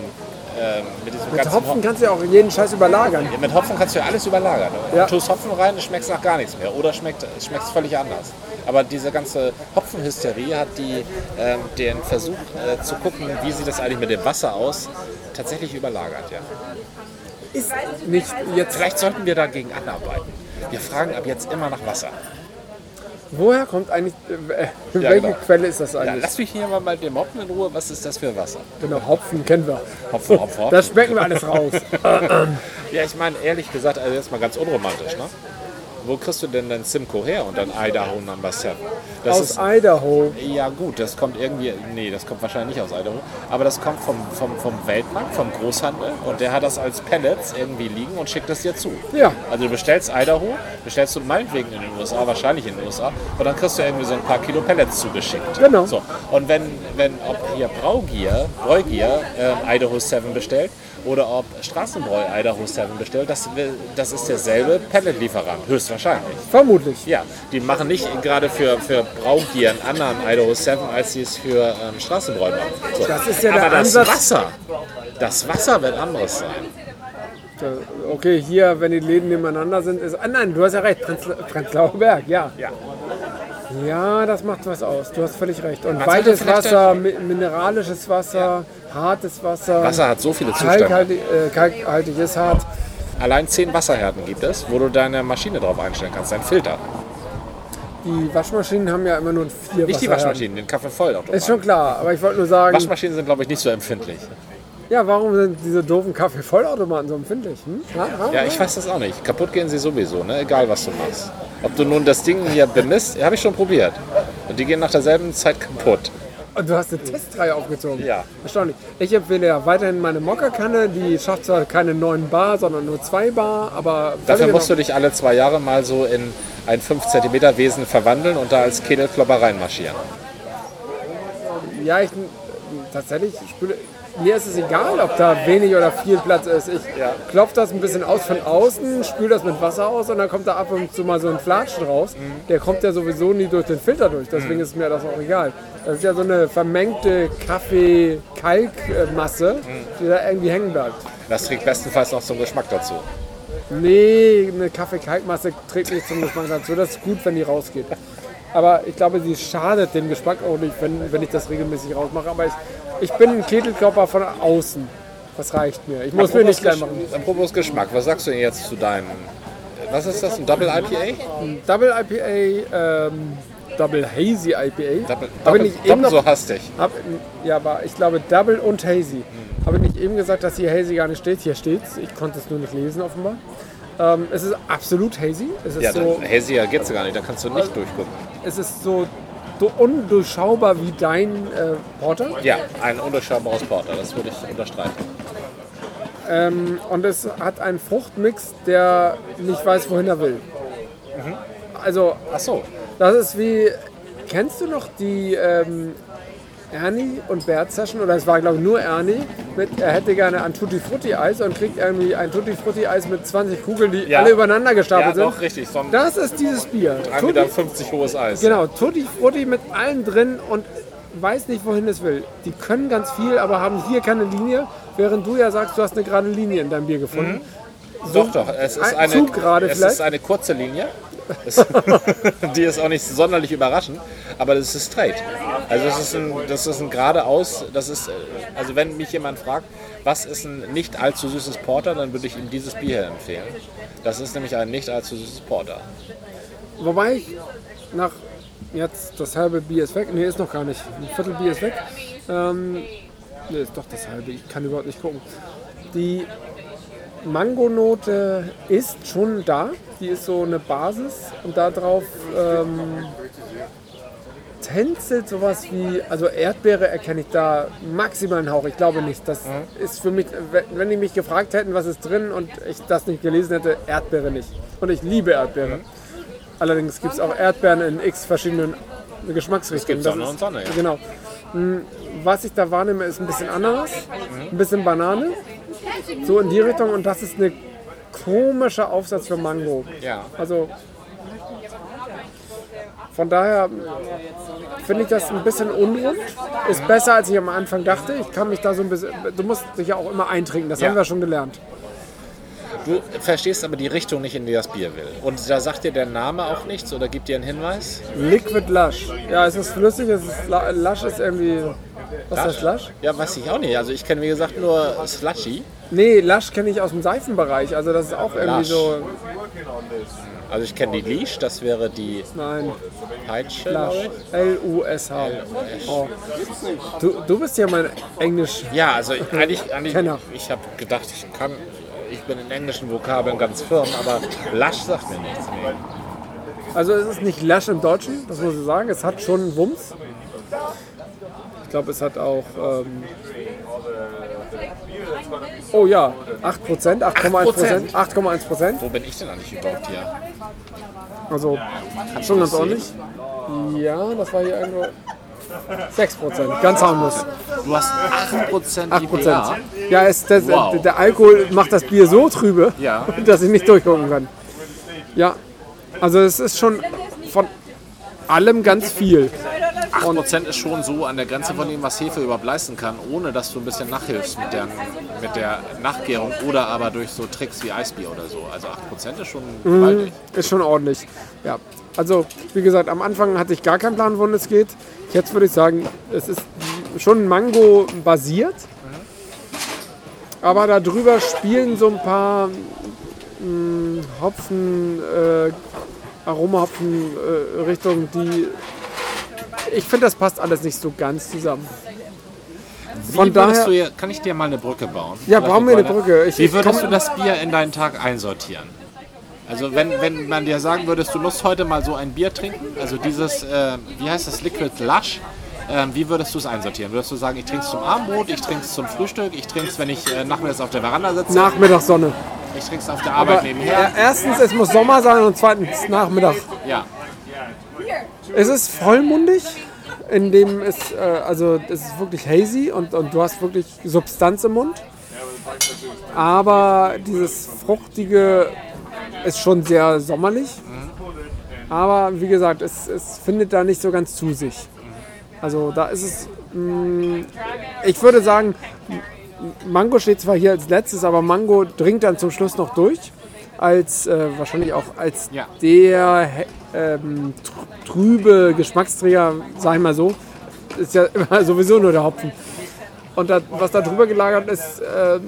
ähm, mit diesem Mit ganzen Hopfen kannst du ja auch jeden Scheiß überlagern. Ja, mit Hopfen kannst du ja alles überlagern. Du Ja. tust Hopfen rein, es schmeckt nach gar nichts mehr. Oder schmeckt es völlig anders. Aber diese ganze Hopfenhysterie hat die, ähm, den Versuch äh, zu gucken, wie sieht das eigentlich mit dem Wasser aus, tatsächlich überlagert. Ja. Ist nicht jetzt. Vielleicht sollten wir dagegen anarbeiten. Wir fragen ab jetzt immer nach Wasser. Woher kommt eigentlich, äh, Ja, welche genau. Quelle ist das Ja, eigentlich? lass mich hier mal mit dem Hopfen in Ruhe. Was ist das für Wasser? genau, Hopfen kennen wir. Hopfen, Hopfen, Hopfen. Das schmecken wir alles raus. Ja, ich meine, ehrlich gesagt, also jetzt mal ganz unromantisch, ne? Wo kriegst du denn dein Simcoe her und dann Idaho Number 7? Das Aus ist, Idaho. ja gut, das kommt irgendwie, nee, das kommt wahrscheinlich nicht aus Idaho, aber das kommt vom, vom, vom Weltmarkt, vom Großhandel und der hat das als Pellets irgendwie liegen und schickt das dir zu. Ja. Also du bestellst Idaho, bestellst du meinetwegen in den USA, wahrscheinlich in den USA, und dann kriegst du irgendwie so ein paar Kilo Pellets zugeschickt. Genau. So. Und wenn, wenn ob hier Braugier, Bräugier ähm, Idaho 7 bestellt oder ob Straßenbräu Idaho 7 bestellt, das, das ist derselbe Pelletlieferant, höchstwahrscheinlich. Vermutlich. Ja, die machen nicht gerade für, für Braugier einen anderen Idaho 7, als sie es für ähm, Straßenbräu machen. So. Das ist ja Aber der das Ansatz- Wasser, das Wasser wird anderes sein. Okay, hier, wenn die Läden nebeneinander sind, ist. Ah nein, du hast ja recht, Prenzl- Prenzlauer Berg, ja. Ja. Ja, das macht was aus. Du hast völlig recht. Und weites Wasser, mi- mineralisches Wasser, hartes Wasser. Wasser hat so viele Zustände. Kalkhaltig, äh, kalkhaltig ist hart. Allein zehn Wasserhärten gibt es, wo du deine Maschine drauf einstellen kannst, deinen Filter. Die Waschmaschinen haben ja immer nur vier Nicht die. Waschmaschinen, den Kaffee voll. Ist schon klar, aber ich wollte nur sagen, Waschmaschinen sind, glaube ich, nicht so empfindlich. ja, warum sind diese doofen Kaffeevollautomaten so empfindlich? Hm? Ja, ja, Ja, ich weiß das auch nicht. Kaputt gehen sie sowieso, ne? egal was du machst. Ob du nun das Ding hier bemisst, habe ich schon probiert. Und die gehen nach derselben Zeit kaputt. Und du hast eine Testreihe aufgezogen. Ja. Erstaunlich. Ich empfehle ja weiterhin meine Mokka-Kanne. Die schafft zwar keine 9 Bar, sondern nur 2 Bar, aber Dafür musst du dich alle zwei Jahre mal so in ein 5 cm Wesen verwandeln und da als Kegelklopper reinmarschieren. Ja, ich tatsächlich spüle. Mir ist es egal, ob da wenig oder viel Platz ist. Ich klopfe das ein bisschen aus von außen, spüle das mit Wasser aus und dann kommt da ab und zu mal so ein Flatschen raus. Mhm. Der kommt ja sowieso nie durch den Filter durch, deswegen ist mir das auch egal. Das ist ja so eine vermengte Kaffee-Kalk-Masse, Mhm. die da irgendwie hängen bleibt. Das trägt bestenfalls noch zum Geschmack dazu. Nee, eine Kaffee-Kalkmasse trägt nicht zum Geschmack dazu. Das ist gut, wenn die rausgeht. Aber ich glaube, sie schadet dem Geschmack auch nicht, wenn, wenn ich das regelmäßig rausmache. Aber ich, ich bin ein Ketelkörper von außen. Das reicht mir. Ich muss mir nicht gleich machen. Apropos Geschmack, was sagst du denn jetzt zu deinem. Was ist das? Ein Double IPA? Double IPA, ähm, Double Hazy IPA. Double, Habe doppel, ich nicht eben noch, so hastig. hab, ja, aber ich glaube Double und Hazy. Habe ich nicht eben gesagt, dass hier Hazy gar nicht steht? Hier steht's. Ich konnte es nur nicht lesen offenbar. Ähm, es ist absolut hazy. Es ist Ja, so, Hazier geht's gar nicht, da kannst du nicht durchgucken. es ist so, so undurchschaubar wie dein äh, Porter. Ja, ein undurchschaubares Porter, das würde ich unterstreichen. Ähm, und es hat einen Fruchtmix, der nicht weiß, wohin er will. Also, Ach so, das ist wie. Kennst du noch die ähm, Ernie und Bert Session? Oder es war, glaube ich, nur Ernie. Mit, er hätte gerne ein Tutti Frutti Eis und kriegt irgendwie ein Tutti Frutti Eis mit 20 Kugeln, die Ja. alle übereinander ja gestapelt doch, sind. richtig, so Das ist dieses Bier. 3,50 Tutti, Meter hohes Eis. genau, Tutti Frutti mit allem drin und weiß nicht, wohin es will. Die können ganz viel, aber haben hier keine Linie, während du ja sagst, du hast eine gerade Linie in deinem Bier gefunden. Doch, doch, es ist ein eine, es ist eine kurze Linie. Die ist auch nicht sonderlich überraschend, aber das ist straight. Also das ist ein, das ist ein geradeaus, das ist, äh, also wenn mich jemand fragt, was ist ein nicht allzu süßes Porter, dann würde ich ihm dieses Bier empfehlen. Das ist nämlich ein nicht allzu süßes Porter. Wobei ich nach jetzt das halbe Bier ist weg. Nee, ist noch gar nicht. Ein Viertel Bier ist weg. Ähm, nee, ist doch das halbe. Ich kann überhaupt nicht gucken. Die Mangonote ist schon da. Die ist so eine Basis und darauf ähm, tänzelt sowas wie, also Erdbeere erkenne ich da maximal einen Hauch. Ich glaube nicht. Das ist für mich, wenn- die mich gefragt hätten, was ist drin und ich das nicht gelesen hätte, Erdbeere nicht. Und ich liebe Erdbeere. Allerdings gibt es auch Erdbeeren in x verschiedenen Geschmacksrichtungen. Es gibt Sonne und Sonne, ja. Genau. Hm, Was ich da wahrnehme, ist ein bisschen Ananas, ein bisschen Banane, so in die Richtung. Und das ist eine komischer Aufsatz für Mango. Ja. Also von daher finde ich das ein bisschen unrund. Ist besser, als ich am Anfang dachte. Ich kann mich da so ein bisschen. Du musst dich ja auch immer eintrinken, das Ja. haben wir schon gelernt. Du verstehst aber die Richtung nicht, in die das Bier will. Und da sagt dir der Name auch nichts oder gibt dir einen Hinweis? Liquid Lush. Ja, es ist flüssig, es ist Lush ist irgendwie Was ist das Lush? Ja, weiß ich auch nicht. Also ich kenne wie gesagt nur Slushy. Nee, Lush kenne ich aus dem Seifenbereich. Also das ist auch irgendwie Lush. so. Also ich kenne die Leash, das wäre die Nein, Peitsche. Lush. Oh. Du, du bist ja mein Englisch. Ja, also ich- eigentlich, eigentlich ich habe gedacht, ich kann, ich bin in englischen Vokabeln ganz firm, aber Lush sagt mir nichts. Nee. Also es ist nicht Lush im Deutschen, das muss ich sagen. Es hat schon Wumms. Ich glaube, es hat auch. Ähm oh ja, 8%, 8,1%. 8,1%. Wo bin ich denn eigentlich überhaupt hier? Also schon ganz ordentlich. Ja, das war hier irgendwo 6%. Ganz harmlos. Du hast 8% 8%. IPA. Ja, es, das, Wow. der, der Alkohol macht das Bier so trübe, Ja. dass ich nicht durchgucken kann. Ja, also es ist schon von allem ganz viel. 8% ist schon so an der Grenze von dem, was Hefe überhaupt leisten kann, ohne dass du ein bisschen nachhilfst mit der, mit der Nachgärung oder aber durch so Tricks wie Eisbier oder so. Also 8% ist schon gewaltig. Ist schon ordentlich. Ja. Also, wie gesagt, am Anfang hatte ich gar keinen Plan, wohin es geht. Jetzt würde ich sagen, es ist schon Mango basiert. Aber darüber spielen so ein paar mh, Hopfen, äh, Aromahopfen äh, die. Ich finde, das passt alles nicht so ganz zusammen. Von daher. du kann ich dir mal eine Brücke bauen? Ja, Vielleicht bauen wir eine? Brücke. Ich- Wie würdest du das Bier in deinen Tag einsortieren? Also wenn, wenn man dir sagen würde, du musst heute mal so ein Bier trinken, also dieses, äh, wie heißt das, Liquid Lush, ähm, wie würdest du es einsortieren? Würdest du sagen, ich trinke es zum Abendbrot, ich trinke es zum Frühstück, ich trinke es, wenn ich äh, nachmittags auf der Veranda sitze, Nachmittagssonne. ich trinke es auf der Arbeit Aber nebenher? äh, erstens, es muss Sommer sein und zweitens Nachmittag. Ja, Es ist vollmundig, in es, äh, also es ist wirklich hazy und, und du hast wirklich Substanz im Mund. Aber dieses Fruchtige ist schon sehr sommerlich. Aber wie gesagt, es, es findet da nicht so ganz zu sich. Also da ist es, mh, ich würde sagen, Mango steht zwar hier als letztes, aber Mango dringt dann zum Schluss noch durch. Als äh, wahrscheinlich auch als Ja. der ähm, tr- trübe Geschmacksträger, sag ich mal so, ist ja immer sowieso nur der Hopfen. Und da, was da drüber gelagert ist, äh,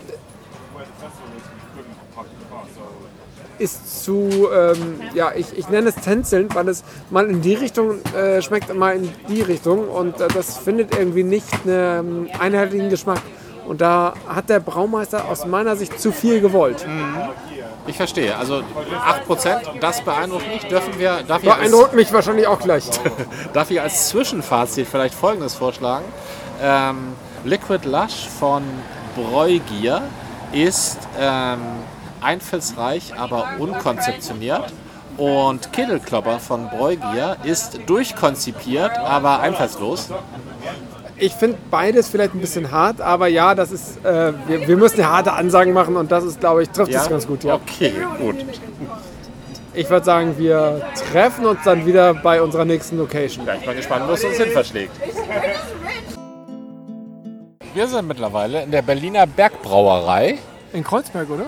ist zu, ähm, ja, ich, ich nenne es tänzelnd, weil es mal in die Richtung äh, schmeckt, mal in die Richtung. Und äh, das findet irgendwie nicht einen einheitlichen Geschmack. Und da hat der Braumeister aus meiner Sicht zu viel gewollt. ich verstehe. Also 8%, das beeindruckt mich. Dürfen wir, darf ich als, Beeindruckt mich wahrscheinlich auch gleich. darf ich als Zwischenfazit vielleicht Folgendes vorschlagen? Ähm, Liquid Lush von Bräugier ist ähm, einfallsreich, aber unkonzeptioniert. Und Kittelklopper von Bräugier ist durchkonzipiert, aber einfallslos. Ich finde beides vielleicht ein bisschen hart, aber ja, das ist, äh, wir, wir müssen ja harte Ansagen machen und das ist, glaube ich, trifft es ganz gut. Ja. Okay, gut. Ich würde sagen, wir treffen uns dann wieder bei unserer nächsten Location. Ja, ich bin gespannt, wo es uns hin verschlägt. Wir sind mittlerweile in der Berliner Bergbrauerei. In Kreuzberg, oder?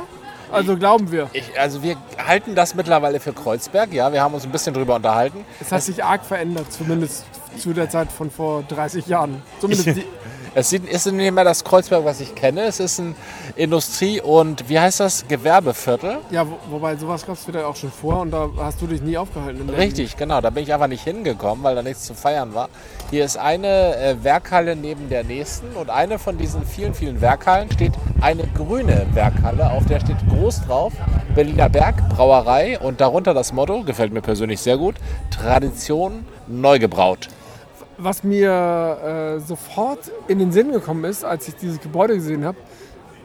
Also glauben wir. Ich, also wir halten das mittlerweile für Kreuzberg, ja, wir haben uns ein bisschen drüber unterhalten. Es hat sich arg verändert, zumindest zu der Zeit von vor 30 Jahren. Zumindest die, Es ist nicht mehr das Kreuzberg, was ich kenne. Es ist ein Industrie- und, wie heißt das, Gewerbeviertel. ja, wo, wobei sowas gab es wieder auch schon vor und da hast du dich nie aufgehalten. Richtig, genau. Da bin ich einfach nicht hingekommen, weil da nichts zu feiern war. Hier ist eine äh, Werkhalle neben der nächsten und eine von diesen vielen, vielen Werkhallen steht eine grüne Werkhalle, auf der steht groß drauf Berliner Berg Brauerei und darunter das Motto, gefällt mir persönlich sehr gut, Tradition neu gebraut. Was mir äh, sofort in den Sinn gekommen ist, als ich dieses Gebäude gesehen habe,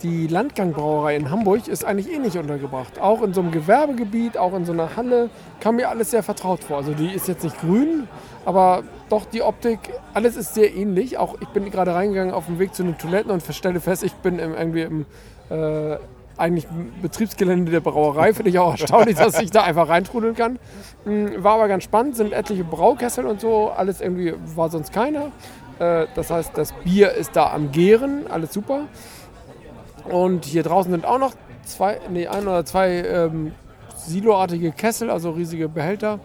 die Landgangbrauerei in Hamburg ist eigentlich ähnlich untergebracht. Auch in so einem Gewerbegebiet, auch in so einer Halle, kam mir alles sehr vertraut vor. Also die ist jetzt nicht grün, aber doch die Optik, alles ist sehr ähnlich. Auch ich bin gerade reingegangen auf dem Weg zu den Toiletten und stelle fest, ich bin im, irgendwie im äh, eigentlich Betriebsgelände der Brauerei. Finde ich auch erstaunlich, dass ich da einfach reintrudeln kann. Mm, War aber ganz spannend, sind etliche Braukessel und so, alles irgendwie war sonst keiner. Äh, Das heißt, das Bier ist da am Gären, alles super. Und hier draußen sind auch noch zwei, nee, ein oder zwei ähm, siloartige Kessel, also riesige Behälter.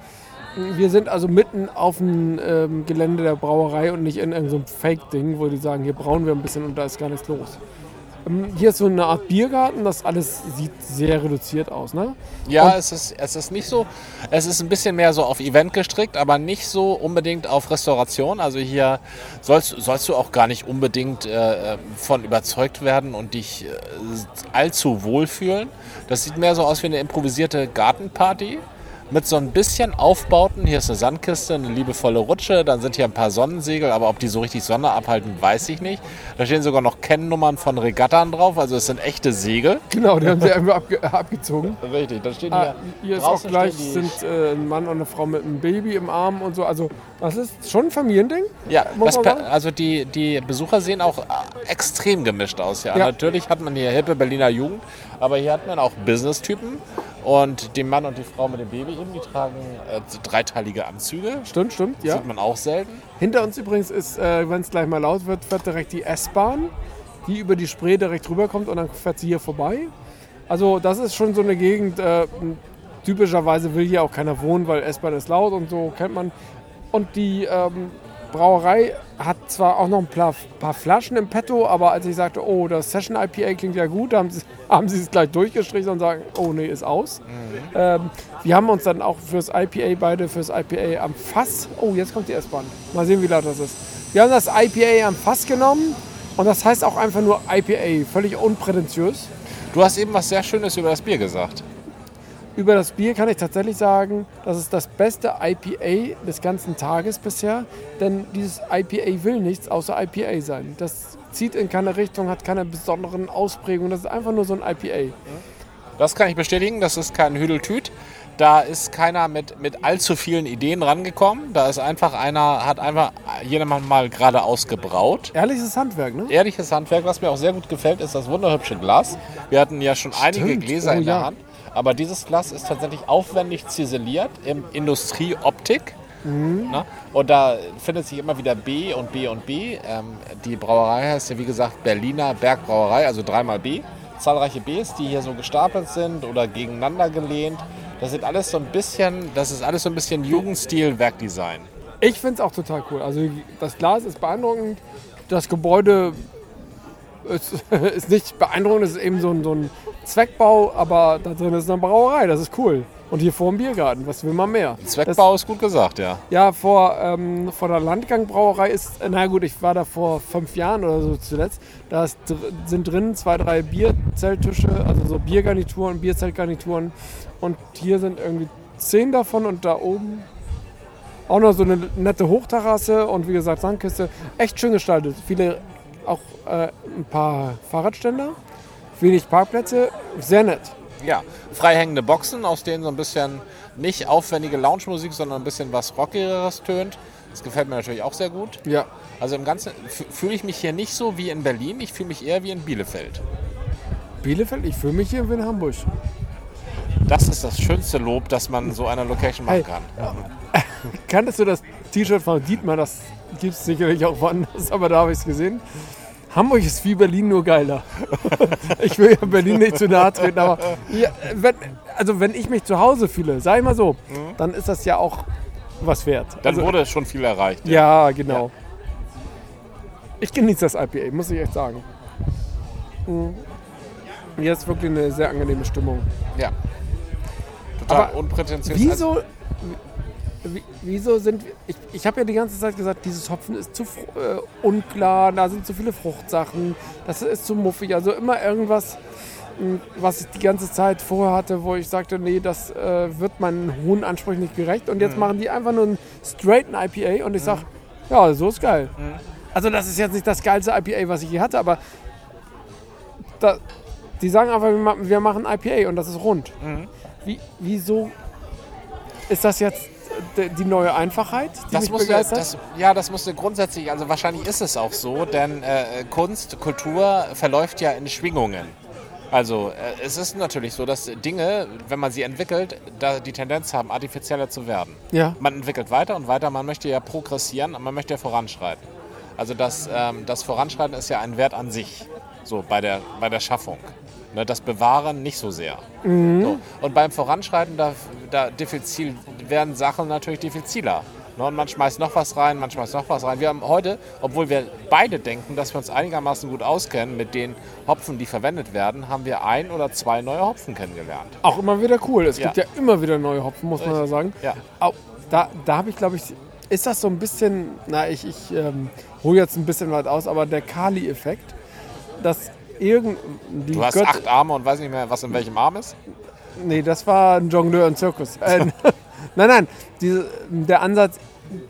Wir sind also mitten auf dem ähm, Gelände der Brauerei und nicht in irgendeinem Fake-Ding, wo die sagen, hier brauen wir ein bisschen und da ist gar nichts los. Ähm, hier ist so eine Art Biergarten, das alles sieht sehr reduziert aus, ne? Ja, es ist, es ist nicht so, es ist ein bisschen mehr so auf Event gestrickt, aber nicht so unbedingt auf Restauration. Also hier sollst, sollst du auch gar nicht unbedingt äh, von überzeugt werden und dich äh, allzu wohlfühlen. Das sieht mehr so aus wie eine improvisierte Gartenparty mit so ein bisschen Aufbauten. Hier ist eine Sandkiste, eine liebevolle Rutsche, dann sind hier ein paar Sonnensegel, aber ob die so richtig Sonne abhalten, weiß ich nicht. Da stehen sogar noch Kennnummern von Regattern drauf, also es sind echte Segel. Genau, die haben sie einfach abge abgezogen. Richtig, da steht Ah, hier. hier ist auch gleich stehen sind äh, ein Mann und eine Frau mit einem Baby im Arm und so. Also das ist schon ein Familiending. Ja, also die, die Besucher sehen auch äh, extrem gemischt aus. Ja. Ja. Natürlich hat man hier hippe Berliner Jugend, aber hier hat man auch Business-Typen. Und den Mann und die Frau mit dem Baby eben, die tragen äh, dreiteilige Anzüge. Stimmt, stimmt, ja. Sieht man auch selten. Hinter uns übrigens ist, äh, wenn es gleich mal laut wird, fährt direkt die S-Bahn, die über die Spree direkt rüberkommt und dann fährt sie hier vorbei. Also das ist schon so eine Gegend, äh, typischerweise will hier auch keiner wohnen, weil S-Bahn ist laut und so kennt man. Und die ähm, Brauerei hat zwar auch noch ein paar, paar Flaschen im Petto, aber als ich sagte, oh, das Session IPA klingt ja gut, haben sie, haben sie es gleich durchgestrichen und sagen, oh nee, ist aus. Ähm, wir haben uns dann auch fürs IPA beide fürs IPA am Fass. Oh, jetzt kommt die S-Bahn. Mal sehen, wie laut das ist. Wir haben das IPA am Fass genommen und das heißt auch einfach nur IPA, völlig unprätentiös. Du hast eben was sehr Schönes über das Bier gesagt. Über das Bier kann ich tatsächlich sagen, das ist das beste IPA des ganzen Tages bisher, denn dieses IPA will nichts außer IPA sein. Das zieht in keine Richtung, hat keine besonderen Ausprägungen. Das ist einfach nur so ein IPA. Das kann ich bestätigen, das ist kein Hüdeltüt. Da ist keiner mit, mit allzu vielen Ideen rangekommen. Da ist einfach einer, hat einfach jedermann mal geradeaus gebraut. Ehrliches Handwerk, ne? Ehrliches Handwerk, was mir auch sehr gut gefällt, ist das wunderhübsche Glas. Wir hatten ja schon einige Stimmt. Gläser Oh, in der ja. Hand. Aber dieses Glas ist tatsächlich aufwendig ziseliert im Industrieoptik. Mhm. Na? Und da findet sich immer wieder B und B und B. Ähm, die Brauerei heißt ja wie gesagt Berliner Bergbrauerei, also dreimal B. Zahlreiche Bs, die hier so gestapelt sind oder gegeneinander gelehnt. Das sind alles so ein bisschen, das ist alles so ein bisschen Jugendstil Werkdesign. Ich finde es auch total cool. Also das Glas ist beeindruckend. Das Gebäude ist, ist nicht beeindruckend, es ist eben so ein, so ein Zweckbau, aber da drin ist eine Brauerei, das ist cool. Und hier vor dem Biergarten, was will man mehr? Zweckbau ist gut gesagt, ja. Das, ja, vor, ähm, vor der Landgangbrauerei ist, na gut, ich war da vor fünf Jahren oder so zuletzt. Da ist, sind drin zwei, drei Bierzelttische, also so Biergarnituren, Bierzeltgarnituren. Und hier sind irgendwie zehn davon und da oben auch noch so eine nette Hochterrasse und wie gesagt Sandkiste. Echt schön gestaltet. Viele, auch äh, ein paar Fahrradständer, wenig Parkplätze, sehr nett. Ja, freihängende Boxen, aus denen so ein bisschen nicht aufwendige Lounge-Musik, sondern ein bisschen was Rockigeres tönt. Das gefällt mir natürlich auch sehr gut. Ja. Also im Ganzen fühle ich mich hier nicht so wie in Berlin, ich fühle mich eher wie in Bielefeld. Bielefeld, ich fühle mich hier wie in Hamburg. Das ist das schönste Lob, das man so einer Location machen Hey. kann. Kanntest du das T-Shirt von Dietmar? Das gibt es sicherlich auch woanders, aber da habe ich es gesehen. Hamburg ist wie Berlin, nur geiler. ich will ja Berlin nicht zu nahe treten, aber ja, wenn, also wenn ich mich zu Hause fühle, sag ich mal so, dann ist das ja auch was wert. Dann Also, wurde schon viel erreicht. ja, genau. Ich genieße das IPA, muss ich echt sagen. Mhm. Hier ist wirklich eine sehr angenehme Stimmung. ja. Total Aber unprätentiös. Wieso, wie- wieso sind ich, ich habe ja die ganze Zeit gesagt, dieses Hopfen ist zu äh, unklar, da sind zu viele Fruchtsachen, das ist zu muffig, also immer irgendwas, mh, was ich die ganze Zeit vorher hatte, wo ich sagte, nee, das äh, wird meinen hohen Ansprüchen nicht gerecht. Und jetzt machen die einfach nur einen straighten IPA und ich sage, ja, so ist geil. Also das ist jetzt nicht das geilste IPA, was ich je hatte, aber da, die sagen einfach, wir ma- wir machen IPA und das ist rund. Wie, wieso ist das jetzt die neue Einfachheit, die Das mich musste, begeistert? das, ja, das musste grundsätzlich, also wahrscheinlich ist es auch so, denn äh, Kunst, Kultur verläuft ja in Schwingungen. Also äh, es ist natürlich so, dass Dinge, wenn man sie entwickelt, da die Tendenz haben, artifizieller zu werden. ja. Man entwickelt weiter und weiter, man möchte ja progressieren man möchte ja voranschreiten. Also das, ähm, das Voranschreiten ist ja ein Wert an sich, so bei der, bei der Schaffung. Ne, das Bewahren nicht so sehr. So. Und beim Voranschreiten, da, da diffizil, werden Sachen natürlich diffiziler. Ne, Und man schmeißt noch was rein, man schmeißt noch was rein. Wir haben heute, obwohl wir beide denken, dass wir uns einigermaßen gut auskennen mit den Hopfen, die verwendet werden, haben wir ein oder zwei neue Hopfen kennengelernt. Auch immer wieder cool. Es Ja. gibt ja immer wieder neue Hopfen, muss man ja sagen. Ja. Au, da da habe ich, glaube ich, ist das so ein bisschen, na, ich, ich ähm, hole jetzt ein bisschen weit aus, aber der Kali-Effekt, dass irgend... Die Du hast Göt- acht Arme und weiß nicht mehr, was in welchem Arm ist. Nee, das war ein Jongleur und Zirkus. Äh, nein, nein, diese, der Ansatz,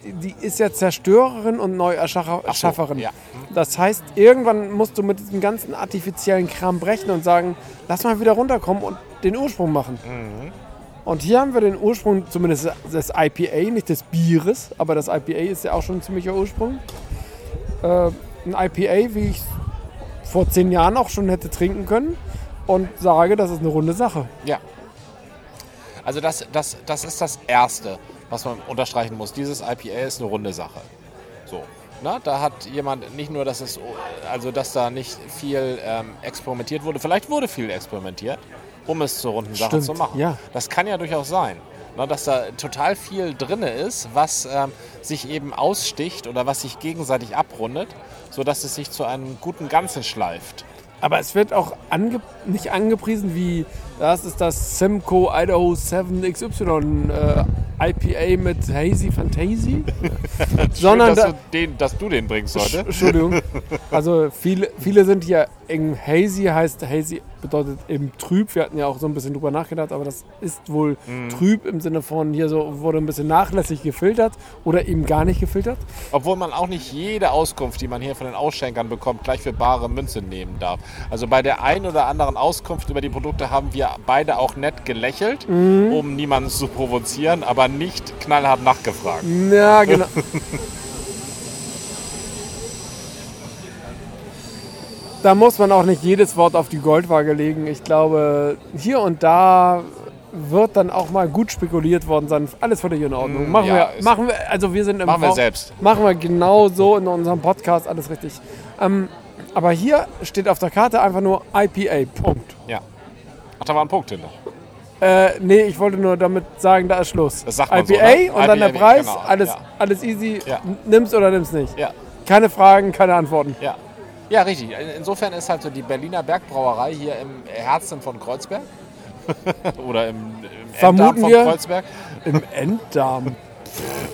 die- die ist ja Zerstörerin und Neuerschafferin. ja. Das heißt, irgendwann musst du mit diesem ganzen artifiziellen Kram brechen und sagen, lass mal wieder runterkommen und den Ursprung machen. Und hier haben wir den Ursprung, zumindest des IPA, nicht des Bieres, aber das IPA ist ja auch schon ein ziemlicher Ursprung. Äh, ein IPA, wie ich vor zehn Jahren auch schon hätte trinken können und sage, das ist eine runde Sache. Ja. Also das, das, das ist das Erste, was man unterstreichen muss. Dieses IPA ist eine runde Sache. So. Na, da hat jemand nicht nur, dass es, also dass da nicht viel ähm, experimentiert wurde. Vielleicht wurde viel experimentiert, um es zur runden Sache Stimmt, zu machen. ja. Das kann ja durchaus sein. Na, dass da total viel drin ist, was ähm, sich eben aussticht oder was sich gegenseitig abrundet, sodass es sich zu einem guten Ganzen schleift. Aber es wird auch ange nicht angepriesen wie, das ist das Simcoe Idaho 7 XY äh, IPA mit Hazy Fantasy. Sondern Schön, dass, da, du den, dass du den bringst heute. Entschuldigung. Also viele, viele sind hier in Hazy, heißt Hazy bedeutet eben trüb. Wir hatten ja auch so ein bisschen drüber nachgedacht, aber das ist wohl Mhm. trüb im Sinne von hier so wurde ein bisschen nachlässig gefiltert oder eben gar nicht gefiltert. Obwohl man auch nicht jede Auskunft, die man hier von den Ausschenkern bekommt, gleich für bare Münze nehmen darf. Also bei der einen oder anderen Auskunft über die Produkte haben wir beide auch nett gelächelt, um niemanden zu provozieren, aber nicht knallhart nachgefragt. Ja, genau. Da muss man auch nicht jedes Wort auf die Goldwaage legen. Ich glaube, hier und da wird dann auch mal gut spekuliert worden sein. Alles völlig in Ordnung. Machen, ja, wir, machen wir, also wir sind im Machen wir Vor- selbst. Machen wir genau so in unserem Podcast, alles richtig. Ähm, aber hier steht auf der Karte einfach nur IPA, Punkt. Ja. Ach, da war ein Punkt hinter. Äh, nee, ich wollte nur damit sagen, da ist Schluss. Das sagt man so, IPA ne? und dann der Preis, genau, alles, ja. alles easy. Ja. Nimm's oder nimm's nicht. Ja, Keine Fragen, keine Antworten. ja. Ja, richtig. Insofern ist halt so die Berliner Bergbrauerei hier im Herzen von Kreuzberg. Oder im, im Vermuten Enddarm von wir. Kreuzberg. Im Enddarm.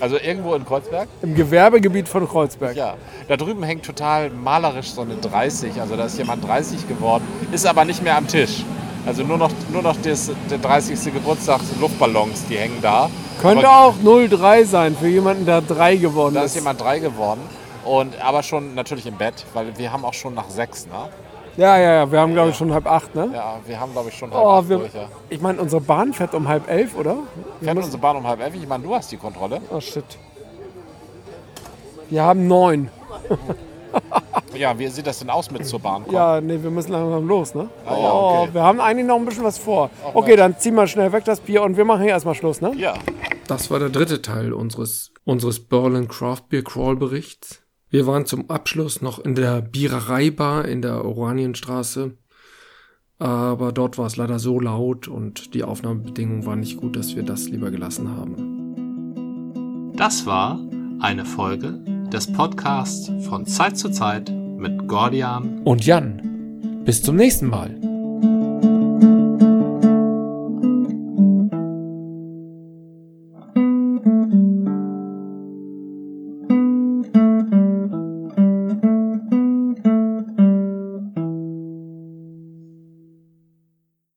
Also irgendwo in Kreuzberg. Im Gewerbegebiet von Kreuzberg. Ja, da drüben hängt total malerisch so eine 30. Also da ist jemand 30 geworden, ist aber nicht mehr am Tisch. Also nur noch, nur noch das, der 30. Geburtstag Luftballons, die hängen da. Könnte aber auch 03 sein für jemanden, der 3 geworden Da ist. ist jemand 3 geworden. Und, aber schon natürlich im Bett, weil wir haben auch schon nach 6, ne? Ja, ja, ja. Wir haben, glaube ich, schon halb acht, ne? Ja, wir haben glaube ich schon halb Oh, acht wir, durch, ja. ich meine, unsere Bahn fährt um halb elf, oder? Wir Fährt müssen, unsere Bahn um halb elf? Ich meine, du hast die Kontrolle. oh, shit. Wir haben neun. Ja, wie sieht das denn aus mit zur Bahn kommen? Ja, nee, wir müssen langsam los, ne? Ah, ja, oh, okay. wir haben eigentlich noch ein bisschen was vor. Okay, Mensch. dann ziehen wir schnell weg das Bier und wir machen hier erstmal Schluss, ne? ja. Das war der dritte Teil unseres, unseres Berlin Craft Beer Crawl Berichts. Wir waren zum Abschluss noch in der Bierereibar in der Oranienstraße. Aber dort war es leider so laut und die Aufnahmebedingungen waren nicht gut, dass wir das lieber gelassen haben. Das war eine Folge des Podcasts von Zeit zu Zeit mit Gordian Und Jan, bis zum nächsten Mal.